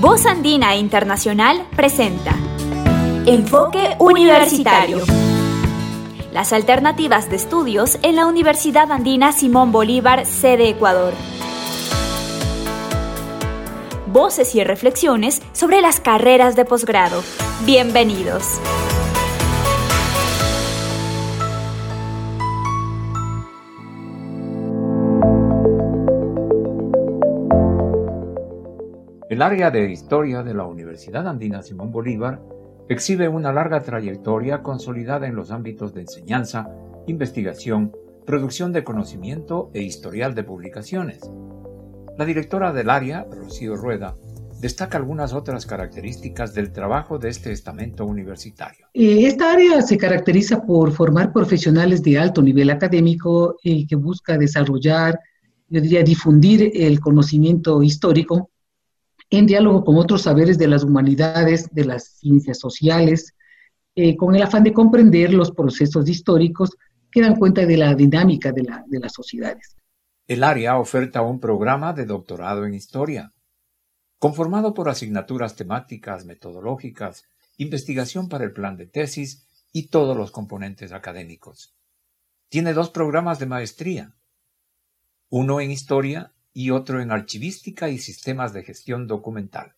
Voz Andina Internacional presenta Enfoque Universitario. Las alternativas de estudios en la Universidad Andina Simón Bolívar, sede Ecuador. Voces y reflexiones sobre las carreras de posgrado. Bienvenidos. El área de historia de la Universidad Andina Simón Bolívar exhibe una larga trayectoria consolidada en los ámbitos de enseñanza, investigación, producción de conocimiento e historial de publicaciones. La directora del área, Rocío Rueda, destaca algunas otras características del trabajo de este estamento universitario. Eh, esta área se caracteriza por formar profesionales de alto nivel académico y que busca desarrollar, yo diría, difundir el conocimiento histórico en diálogo con otros saberes de las humanidades, de las ciencias sociales, eh, con el afán de comprender los procesos históricos que dan cuenta de la dinámica de, de las sociedades. El área oferta un programa de doctorado en historia, conformado por asignaturas temáticas, metodológicas, investigación para el plan de tesis y todos los componentes académicos. Tiene dos programas de maestría, uno en historia y otro en archivística y sistemas de gestión documental.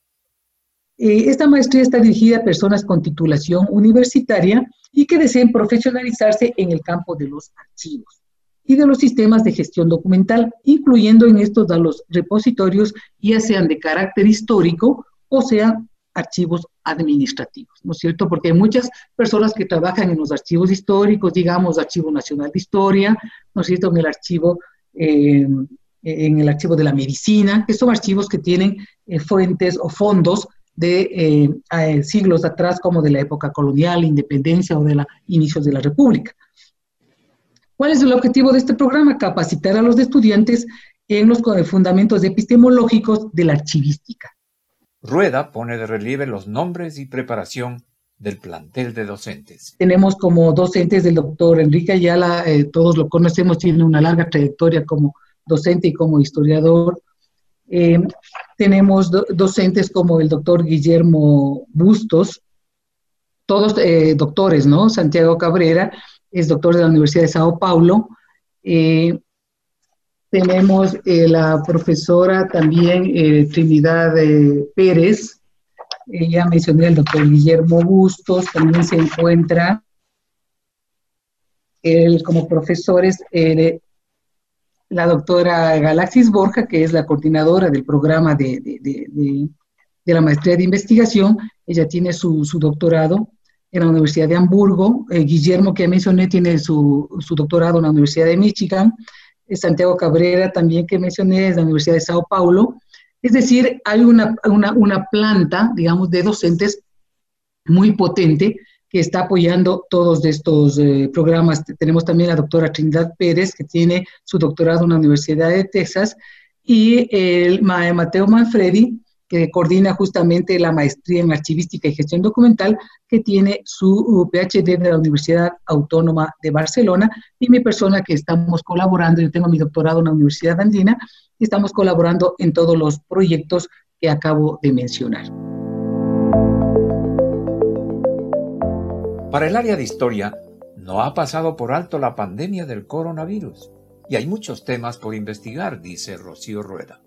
Eh, esta maestría está dirigida a personas con titulación universitaria y que deseen profesionalizarse en el campo de los archivos y de los sistemas de gestión documental, incluyendo en estos a los repositorios, ya sean de carácter histórico o sean archivos administrativos, ¿no es cierto? Porque hay muchas personas que trabajan en los archivos históricos, digamos, Archivo Nacional de Historia, ¿no es cierto? En el archivo eh, en el archivo de la medicina, que son archivos que tienen eh, fuentes o fondos de eh, siglos atrás, como de la época colonial, independencia o de los inicios de la República. ¿Cuál es el objetivo de este programa? Capacitar a los estudiantes en los fundamentos epistemológicos de la archivística. Rueda pone de relieve los nombres y preparación del plantel de docentes. Tenemos como docentes del doctor Enrique Ayala, eh, todos lo conocemos, tiene una larga trayectoria como docente y como historiador. Eh, tenemos docentes como el doctor Guillermo Bustos, todos eh, doctores, ¿no? Santiago Cabrera es doctor de la Universidad de Sao Paulo. Eh, tenemos la profesora también Trinidad Pérez, ya mencioné el doctor Guillermo Bustos, también se encuentra él como profesores la doctora Galaxis Borja, que es la coordinadora del programa de, la maestría de investigación. Ella tiene su, doctorado en la Universidad de Hamburgo. Eh, Guillermo, que mencioné, tiene su, doctorado en la Universidad de Michigan. Eh, Santiago Cabrera, también que mencioné, es de la Universidad de Sao Paulo. Es decir, hay una, una planta, digamos, de docentes muy potente que está apoyando todos estos eh, programas. Tenemos también a la doctora Trinidad Pérez, que tiene su doctorado en la Universidad de Texas, y el Mateo Manfredi, que coordina justamente la maestría en archivística y gestión documental, que tiene su PhD de la Universidad Autónoma de Barcelona, y mi persona que estamos colaborando, yo tengo mi doctorado en la Universidad Andina, y estamos colaborando en todos los proyectos que acabo de mencionar. Para el área de historia, no ha pasado por alto la pandemia del coronavirus y hay muchos temas por investigar, dice Rocío Rueda.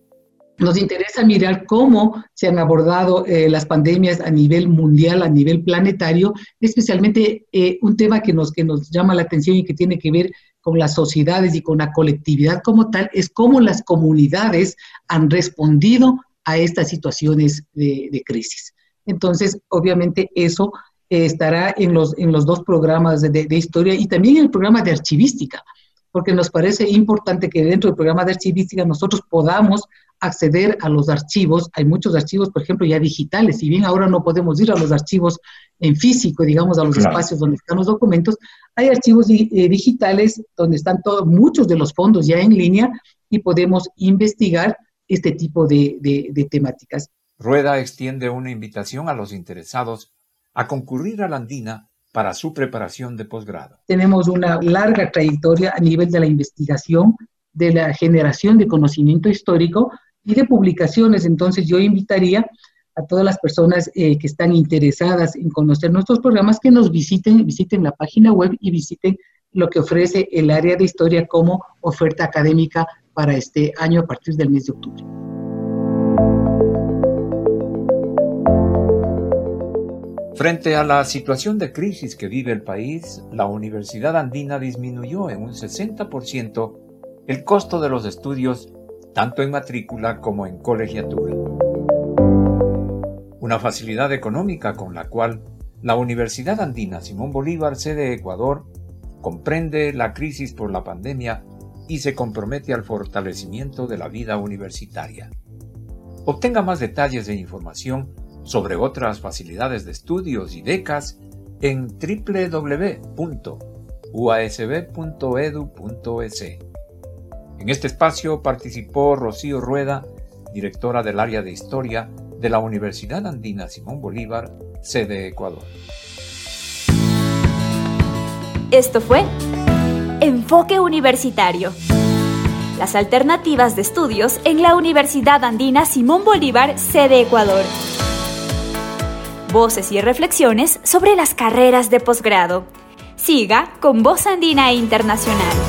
Nos interesa mirar cómo se han abordado eh, las pandemias a nivel mundial, a nivel planetario, especialmente eh, un tema que nos, que nos llama la atención y que tiene que ver con las sociedades y con la colectividad como tal, es cómo las comunidades han respondido a estas situaciones de, de crisis. Entonces, obviamente eso estará en los, en los dos programas de, historia y también en el programa de archivística, porque nos parece importante que dentro del programa de archivística nosotros podamos acceder a los archivos. Hay muchos archivos, por ejemplo, ya digitales. Si bien ahora no podemos ir a los archivos en físico, digamos, a los espacios donde están los documentos, hay archivos eh, digitales donde están todos, muchos de los fondos ya en línea y podemos investigar este tipo de, de temáticas. Rueda extiende una invitación a los interesados a concurrir a la Andina para su preparación de posgrado. Tenemos una larga trayectoria a nivel de la investigación, de la generación de conocimiento histórico y de publicaciones. Entonces yo invitaría a todas las personas eh, que están interesadas en conocer nuestros programas que nos visiten, visiten la página web y visiten lo que ofrece el área de historia como oferta académica para este año a partir del mes de octubre. Frente a la situación de crisis que vive el país, la Universidad Andina disminuyó en un 60% el costo de los estudios tanto en matrícula como en colegiatura. Una facilidad económica con la cual la Universidad Andina Simón Bolívar, sede Ecuador, comprende la crisis por la pandemia y se compromete al fortalecimiento de la vida universitaria. Obtenga más detalles e información sobre otras facilidades de estudios y becas en www.uasb.edu.es. En este espacio participó Rocío Rueda, directora del área de historia de la Universidad Andina Simón Bolívar, sede Ecuador. Esto fue Enfoque Universitario. Las alternativas de estudios en la Universidad Andina Simón Bolívar, sede Ecuador. Voces y reflexiones sobre las carreras de posgrado. Siga con Voz Andina Internacional.